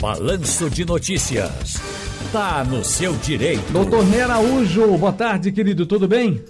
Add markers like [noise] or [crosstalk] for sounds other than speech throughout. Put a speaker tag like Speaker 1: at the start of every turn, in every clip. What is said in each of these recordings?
Speaker 1: Balanço de Notícias. Tá no seu direito.
Speaker 2: Doutor Ney Araújo, boa tarde, querido, tudo bem?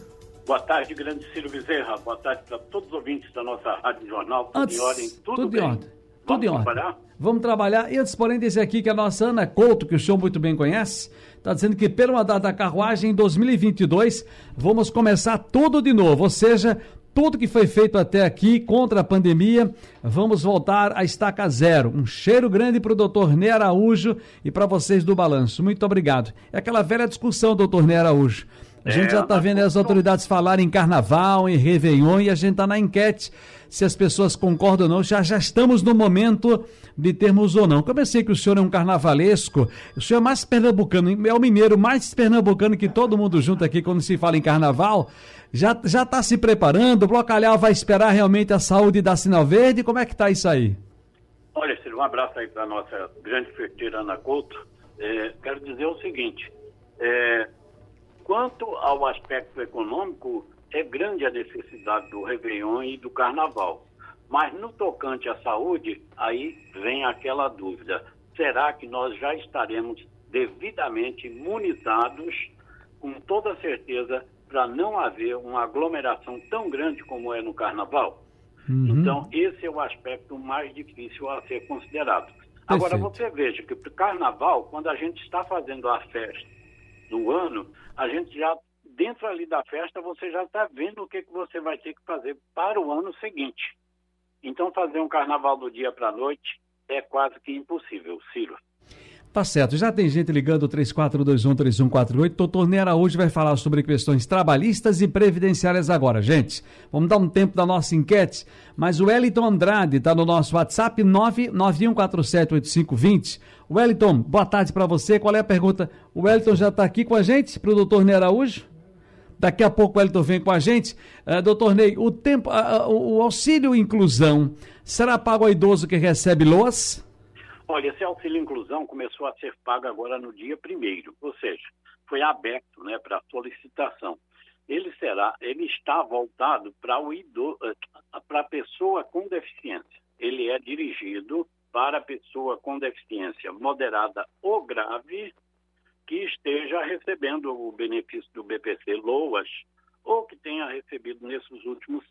Speaker 3: Boa tarde, grande Ciro Bezerra. Boa tarde para todos os ouvintes da nossa Rádio Jornal. Tudo
Speaker 2: Antes,
Speaker 3: em ordem? Tudo,
Speaker 2: tudo
Speaker 3: bem?
Speaker 2: em ordem. Tudo
Speaker 3: Vamos
Speaker 2: em ordem.
Speaker 3: trabalhar?
Speaker 2: Vamos trabalhar. E antes, porém, dizer aqui que a nossa Ana Couto, que o senhor muito bem conhece, está dizendo que pelo andar da carruagem em 2022 vamos começar tudo de novo. Ou seja, tudo que foi feito até aqui contra a pandemia, vamos voltar a estaca zero. Um cheiro grande para o doutor Ney Araújo e para vocês do Balanço. Muito obrigado. É aquela velha discussão, doutor Ney Araújo. A gente
Speaker 3: É,
Speaker 2: já está vendo as autoridades falarem em carnaval, em Réveillon, e a gente está na enquete se as pessoas concordam ou não. Já, já estamos no momento de termos ou não. Como eu sei que o senhor é um carnavalesco, o senhor é mais pernambucano, é o mineiro mais pernambucano que todo mundo junto aqui quando se fala em carnaval. Já já está se preparando? O Blocalhau vai esperar realmente a saúde da Sinal Verde? Como é que está isso aí?
Speaker 3: Olha, Ciro, um abraço aí para a nossa grande ferteira Ana Couto. É, quero dizer o seguinte: é, quanto ao aspecto econômico, é grande a necessidade do Réveillon e do Carnaval. Mas no tocante à saúde, aí vem aquela dúvida: será que nós já estaremos devidamente imunizados, com toda certeza, para não haver uma aglomeração tão grande como é no Carnaval? Então, esse é o aspecto mais difícil a ser considerado. Agora,
Speaker 2: Perfeito.
Speaker 3: você veja que para o carnaval, quando a gente está fazendo a festa do ano, a gente já, dentro ali da festa, você já está vendo o que, que você vai ter que fazer para o ano seguinte. Então, fazer um carnaval do dia para a noite é quase que impossível, Ciro.
Speaker 2: Tá certo, já tem gente ligando 34213148. Doutor Ney Araújo vai falar sobre questões trabalhistas e previdenciárias agora. Gente, vamos dar um tempo da nossa enquete, mas o Wellington Andrade está no nosso WhatsApp 991478520. Wellington, boa tarde para você. Qual é a pergunta? O Wellington já está aqui com a gente, para o doutor Ney Araújo? Daqui a pouco o Wellington vem com a gente. Uh, doutor Ney, o, tempo, uh, o auxílio inclusão será pago ao idoso que recebe loas?
Speaker 3: Olha, esse auxílio inclusão começou a ser pago agora no dia primeiro, ou seja, foi aberto né, para solicitação. Ele será, ele está voltado para para a pessoa com deficiência. Ele é dirigido para a pessoa com deficiência moderada ou grave que esteja recebendo o benefício do BPC LOAS ou que tenha recebido nesses últimos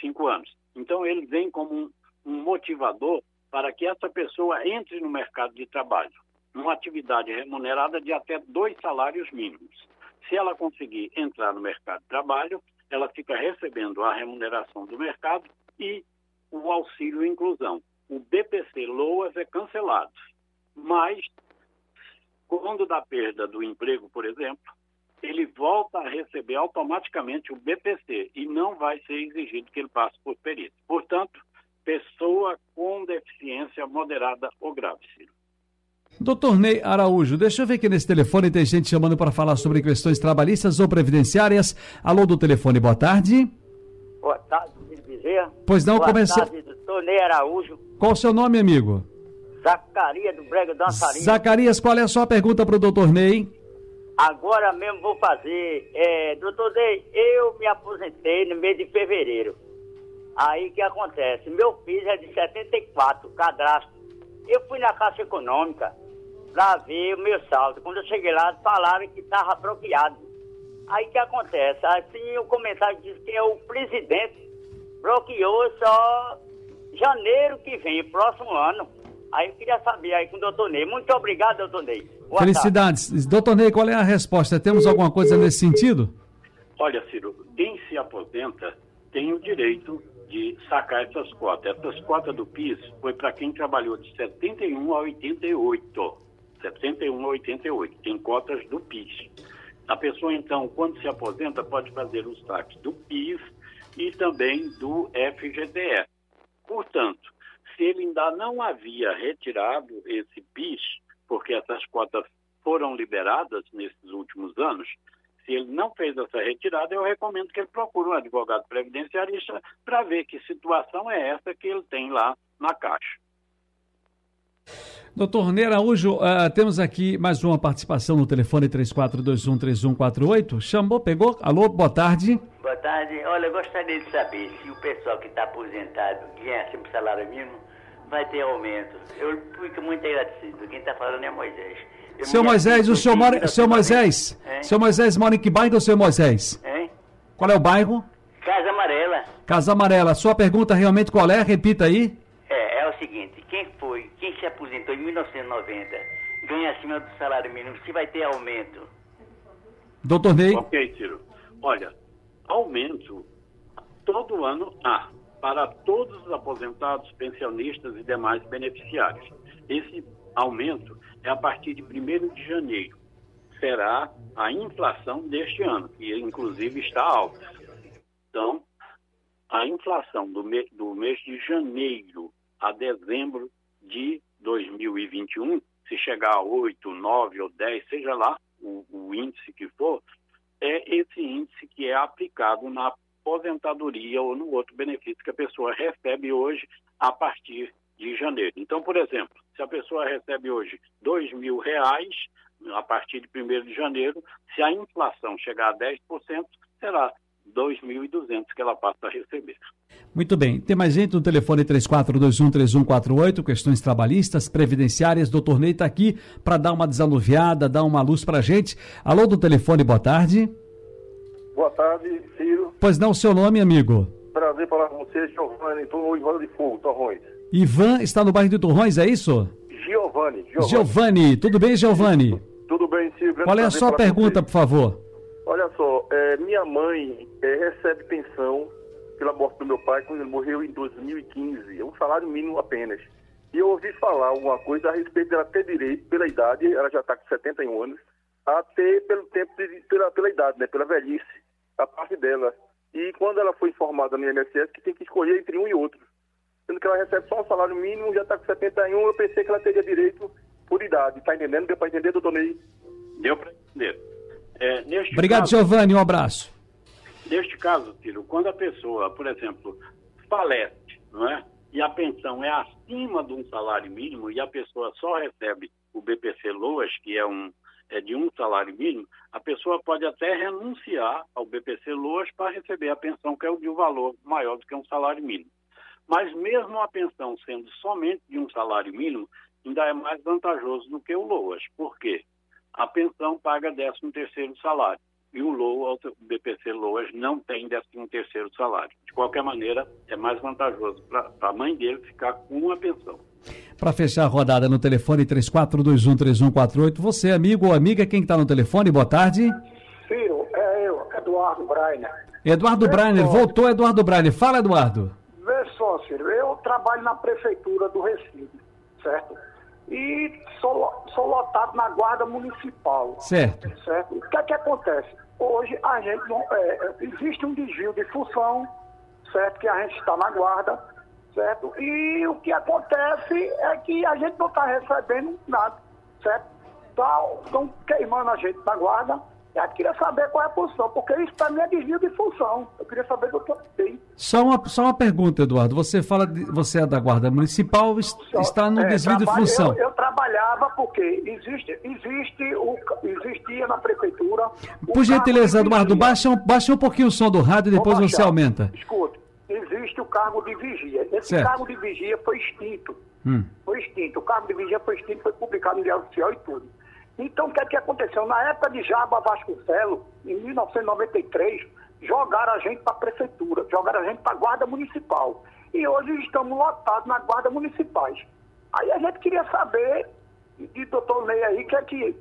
Speaker 3: cinco anos. Então, ele vem como um, motivador para que essa pessoa entre no mercado de trabalho, numa atividade remunerada de até dois salários mínimos. Se ela conseguir entrar no mercado de trabalho, ela fica recebendo a remuneração do mercado e o auxílio inclusão. O BPC LOAS é cancelado, mas quando dá perda do emprego, por exemplo, ele volta a receber automaticamente o BPC e não vai ser exigido que ele passe por perícia. Portanto, pessoa com deficiência moderada ou grave, Ciro.
Speaker 2: Doutor Ney Araújo, deixa eu ver aqui nesse telefone, tem gente chamando para falar sobre questões trabalhistas ou previdenciárias. Alô do telefone, boa tarde.
Speaker 4: Boa tarde, Ciro Bezerra.
Speaker 2: Pois não,
Speaker 4: Boa
Speaker 2: começou-
Speaker 4: tarde, doutor Ney Araújo.
Speaker 2: Qual o seu nome, amigo?
Speaker 4: Zacaria do Brega Dançarina.
Speaker 2: Zacarias, qual é a sua pergunta para o doutor Ney?
Speaker 4: Agora mesmo vou fazer. É, doutor Ney, eu me aposentei no mês de fevereiro. Aí o que acontece? Meu filho é de 74, cadastro. Eu fui na Caixa Econômica para ver o meu saldo. Quando eu cheguei lá, falaram que estava bloqueado. Aí o que acontece? Assim, o comentário diz que é o presidente bloqueou só janeiro que vem, próximo ano. Aí eu queria saber aí com o doutor Ney. Muito obrigado, doutor Ney. Boa tarde.
Speaker 2: Felicidades. Doutor Ney, qual é a resposta? Temos alguma coisa nesse sentido?
Speaker 3: Olha, Ciro, quem se aposenta tem o direito de sacar essas cotas. Essas cotas do PIS foi para quem trabalhou de 71 a 88. 71 a 88. Tem cotas do PIS. A pessoa, então, quando se aposenta, pode fazer os saques do PIS e também do FGTS. Portanto, se ele ainda não havia retirado esse PIS, porque essas cotas foram liberadas nesses últimos anos, se ele não fez essa retirada, eu recomendo que ele procure um advogado previdenciarista para ver que situação é essa que ele tem lá na Caixa.
Speaker 2: Doutor Ney Araújo, uh, temos aqui mais uma participação no telefone 34213148. Chamou, pegou? Alô, boa tarde.
Speaker 5: Boa tarde. Olha, eu gostaria de saber se o pessoal que está aposentado ganha sempre salário mínimo, vai ter aumento. Eu fico muito agradecido. Quem está falando é Moisés. Eu
Speaker 2: Seu Moisés, o senhor mora. Seu Moisés.
Speaker 5: Hein?
Speaker 2: Seu Moisés mora em que bairro, seu Moisés?
Speaker 5: Hein?
Speaker 2: Qual é o bairro?
Speaker 5: Casa Amarela.
Speaker 2: Casa Amarela. Sua pergunta realmente qual é? Repita aí.
Speaker 5: É, é o seguinte, quem foi, quem se aposentou em 1990, ganha acima do salário mínimo, se vai ter aumento.
Speaker 2: Doutor Ney.
Speaker 3: Ok, Ciro. Olha, aumento todo ano há para todos os aposentados, pensionistas e demais beneficiários. Esse aumento é a partir de 1 de janeiro. Será a inflação deste ano, que inclusive está alta. Então, a inflação do, me- do mês de janeiro a dezembro de 2021, se chegar a 8, 9 ou 10, seja lá o, o índice que for, é esse índice que é aplicado na aposentadoria ou no outro benefício que a pessoa recebe hoje a partir de janeiro. Então, por exemplo, se a pessoa recebe hoje dois mil reais a partir de 1 de janeiro, se a inflação chegar a 10%, será 2.200 que ela passa a receber.
Speaker 2: Muito bem. Tem mais gente no telefone 34213148, questões trabalhistas, previdenciárias. Doutor Ney está aqui para dar uma desanuviada, dar uma luz para gente. Alô do telefone, boa tarde.
Speaker 6: Boa tarde, Ciro.
Speaker 2: Pois não, seu nome, amigo?
Speaker 6: Prazer falar com você, Giovanni. Estou Roda de Fogo, Torrões.
Speaker 2: Ivan está no bairro de Torrões, é isso?
Speaker 6: Giovanni. Giovanni.
Speaker 2: Giovanni, tudo bem, Giovanni?
Speaker 6: Tudo bem, Ciro? Grande
Speaker 2: Qual é a sua pergunta,
Speaker 6: você.
Speaker 2: por favor?
Speaker 6: Olha só, é, minha mãe é, recebe pensão pela morte do meu pai quando ele morreu em 2015. É um salário mínimo apenas. E eu ouvi falar alguma coisa a respeito dela ter direito, pela idade, ela já está com 71 anos, a ter pelo tempo, de, pela, pela idade, né, pela velhice, a parte dela. E quando ela foi informada no INSS que tem que escolher entre um e outro. Sendo que ela recebe só um salário mínimo, já está com 71, eu pensei que ela teria direito por idade. Está entendendo? Deu para entender, doutor Ney?
Speaker 3: Deu para entender? É,
Speaker 2: Obrigado,
Speaker 3: caso,
Speaker 2: Giovanni, um abraço.
Speaker 3: Neste caso, Ciro, quando a pessoa, por exemplo, falece, não é? E a pensão é acima de um salário mínimo e a pessoa só recebe o BPC Loas, que é um é de um salário mínimo, a pessoa pode até renunciar ao BPC Loas para receber a pensão que é de um valor maior do que um salário mínimo. Mas mesmo a pensão sendo somente de um salário mínimo, ainda é mais vantajoso do que o Loas. Por quê? A pensão paga 13 terceiro salário e o LOA, o BPC Loas, não tem 13 terceiro salário. De qualquer maneira, é mais vantajoso para a mãe dele ficar com uma pensão.
Speaker 2: Para fechar a rodada no telefone 34213148, você, amigo ou amiga, quem está no telefone, boa tarde.
Speaker 7: Ciro, é eu, Eduardo Brainer.
Speaker 2: Eduardo Brainer, voltou Eduardo Brainer. Fala, Eduardo.
Speaker 7: Vê só, Ciro, eu trabalho na prefeitura do Recife, certo? E sou, sou lotado na guarda municipal.
Speaker 2: Certo.
Speaker 7: Certo? O que é que acontece? Hoje a gente não. é, existe um desvio de função, certo? Que a gente está na guarda, certo? E o que acontece é que a gente não está recebendo nada, certo? Estão queimando a gente na guarda. Eu queria saber qual é a função, porque isso para mim é desvio de função. Eu queria saber do que tem.
Speaker 2: Só uma, só uma pergunta, Eduardo. Você fala, de, você é da Guarda Municipal, es- está no
Speaker 7: É,
Speaker 2: desvio de função.
Speaker 7: Eu, eu trabalhava porque existe, existe o, existia na prefeitura.
Speaker 2: Por gentileza, Eduardo, baixa um, baixa um pouquinho o som do rádio e depois você aumenta.
Speaker 7: Escuta, existe o cargo de vigia. Esse
Speaker 2: Certo.
Speaker 7: cargo de vigia foi extinto.
Speaker 2: Hum.
Speaker 7: Foi extinto. O cargo de vigia foi extinto, foi publicado no Diário Oficial e tudo. Então, o que é que aconteceu? Na época de Jaba Vasconcelos, em 1993, jogaram a gente para a prefeitura, jogaram a gente para a guarda municipal. E hoje estamos lotados na guarda municipais. Aí a gente queria saber, de doutor Ney aí, o que é que,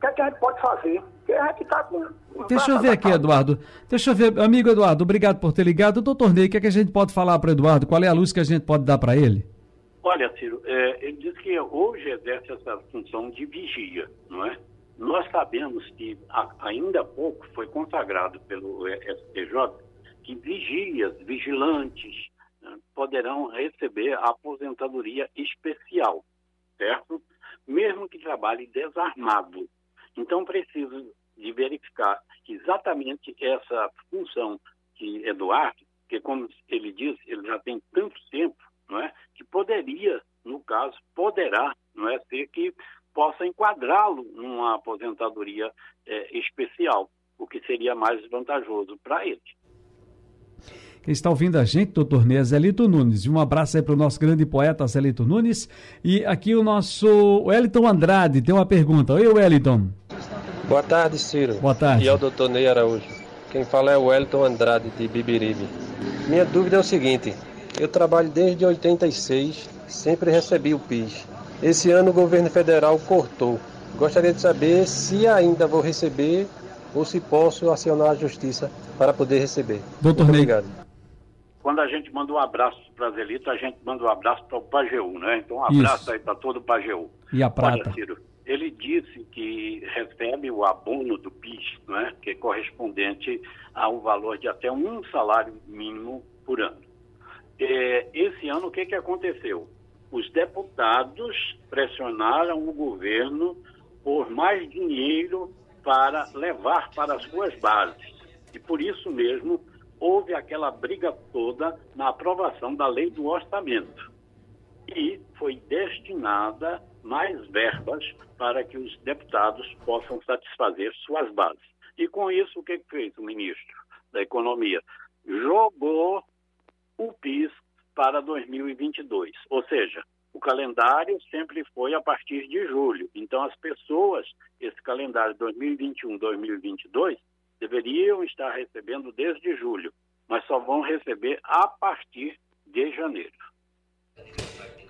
Speaker 7: que, é que a gente pode fazer? Porque a gente está com...
Speaker 2: Deixa eu ver aqui, Eduardo. Deixa eu ver. Amigo Eduardo, obrigado por ter ligado. Doutor Ney, o que, é que a gente pode falar para Eduardo? Qual é a luz que a gente pode dar para ele?
Speaker 3: Olha, Ciro, é, ele diz que hoje exerce essa função de vigia, não é? Nós sabemos que a- ainda há pouco foi consagrado pelo STJ que vigias, vigilantes, né, poderão receber a aposentadoria especial, certo? Mesmo que trabalhe desarmado. Então, preciso de verificar exatamente essa função que Eduardo, que como ele diz, ele já tem tanto tempo, não é? Poderia, no caso, poderá, não é, ser que possa enquadrá-lo numa aposentadoria eh, especial, o que seria mais vantajoso para ele.
Speaker 2: Quem está ouvindo a gente, doutor Ney, é Zelito Nunes. E um abraço aí para o nosso grande poeta Zelito Nunes. E aqui o nosso Wellington Andrade tem uma pergunta. Oi, Wellington.
Speaker 8: Boa tarde, Ciro.
Speaker 2: Boa tarde.
Speaker 8: E ao doutor Ney Araújo. Quem fala é o Wellington Andrade, de Bibiribe. Minha dúvida é o seguinte: eu trabalho desde 86, sempre recebi o PIS. Esse ano o governo federal cortou. Gostaria de saber se ainda vou receber ou se posso acionar a justiça para poder receber.
Speaker 2: Doutor
Speaker 8: Muito
Speaker 2: Ney.
Speaker 8: obrigado.
Speaker 3: Quando a gente manda um abraço para Zelito, a gente manda um abraço para o Pajeú, né? Então, um
Speaker 2: Isso.
Speaker 3: abraço aí para todo o Pajeú.
Speaker 2: E a prata?
Speaker 3: Olha, Ciro, ele disse que recebe o abono do PIS, né? que é correspondente ao valor de até um salário mínimo por ano. É, esse ano, o que, que aconteceu? Os deputados pressionaram o governo por mais dinheiro para levar para as suas bases. E por isso mesmo houve aquela briga toda na aprovação da lei do orçamento. E foi destinada mais verbas para que os deputados possam satisfazer suas bases. E com isso, o que fez o ministro da Economia? Jogou o PIS para 2022. Ou seja, o calendário sempre foi a partir de julho. Então, as pessoas, esse calendário 2021-2022, deveriam estar recebendo desde julho, mas só vão receber a partir de janeiro.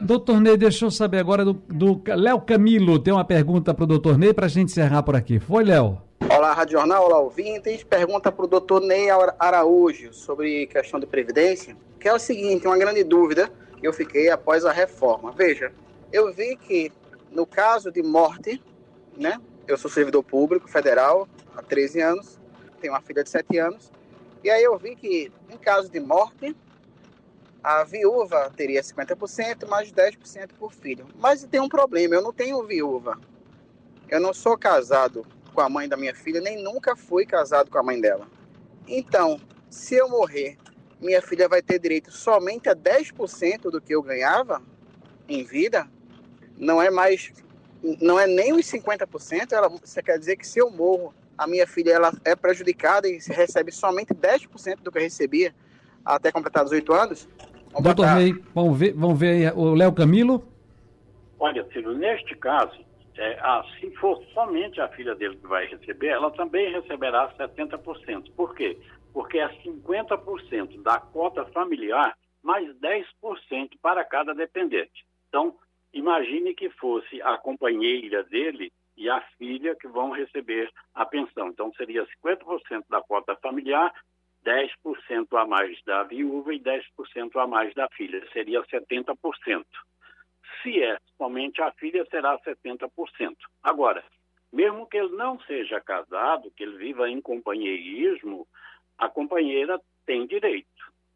Speaker 2: Doutor Ney, deixa eu saber agora do, do Léo Camilo. Tem uma pergunta para o doutor Ney para a gente encerrar por aqui. Foi, Léo?
Speaker 9: Olá, Rádio Jornal, olá, ouvintes. Pergunta para o doutor Ney Araújo sobre questão de previdência, que é o seguinte, uma grande dúvida que eu fiquei após a reforma. Veja, eu vi que no caso de morte, né, eu sou servidor público federal há 13 anos, tenho uma filha de 7 anos, e aí eu vi que em caso de morte, a viúva teria 50%, mais 10% por filho. Mas tem um problema, eu não tenho viúva. Eu não sou casado com a mãe da minha filha, nem nunca fui casado com a mãe dela. Então, se eu morrer, minha filha vai ter direito somente a 10% do que eu ganhava em vida? Não é mais, não é nem os 50%, ela, você quer dizer que se eu morro, a minha filha ela é prejudicada e recebe somente 10% do que eu recebia até completar 18 anos? Vamos
Speaker 2: doutor
Speaker 9: botar-
Speaker 2: Ney, vamos ver, vamos ver aí o Léo Camilo.
Speaker 3: Olha, Ciro, neste caso, é, a- se for somente a filha dele que vai receber, ela também receberá 70%. Por quê? Porque é 50% da cota familiar mais 10% para cada dependente. Então, imagine que fosse a companheira dele e a filha que vão receber a pensão. Então, seria 50% da cota familiar, 10% a mais da viúva e 10% a mais da filha. Seria 70%. Se é somente a filha, será 70%. Agora, mesmo que ele não seja casado, que ele viva em companheirismo, a companheira tem direito.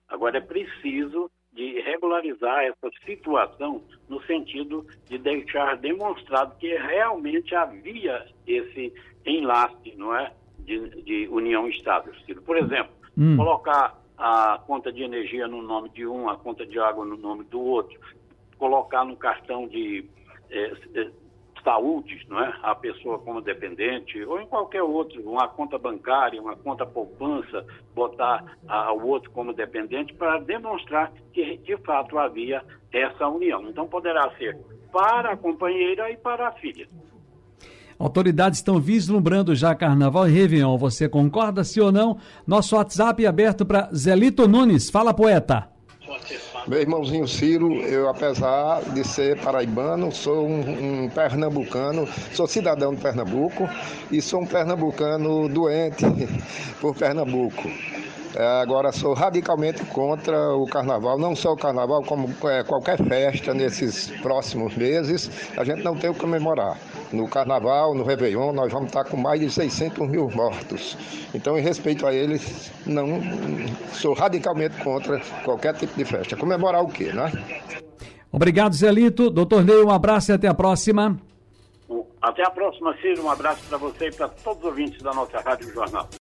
Speaker 3: Agora, é preciso de regularizar essa situação no sentido de deixar demonstrado que realmente havia esse enlace, não é, de, de união estável. Por exemplo,
Speaker 2: Hum.
Speaker 3: colocar a conta de energia no nome de um, a conta de água no nome do outro, colocar no cartão de eh, eh, saúde, não é? A pessoa como dependente, ou em qualquer outro, uma conta bancária, uma conta poupança, botar o outro como dependente para demonstrar que de fato havia essa união. Então poderá ser para a companheira e para a filha.
Speaker 2: Autoridades estão vislumbrando já Carnaval e Réveillon. Você concorda, sim ou não? Nosso WhatsApp é aberto para Zelito Nunes. Fala, poeta.
Speaker 10: Meu irmãozinho Ciro, eu apesar de ser paraibano, sou um, um pernambucano, sou cidadão de Pernambuco e sou um pernambucano doente [laughs] por Pernambuco. É, agora sou radicalmente contra o carnaval, não só o carnaval, como é, qualquer festa nesses próximos meses, a gente não tem o que comemorar. No carnaval, no Réveillon, nós vamos estar com mais de 600 mil mortos. Então, em respeito a eles, não sou radicalmente contra qualquer tipo de festa. Comemorar o quê, né?
Speaker 2: Obrigado, Zelito. Doutor Ney, um abraço e até a próxima.
Speaker 3: Até a próxima, Ciro. Um abraço para você e para todos os ouvintes da nossa Rádio Jornal.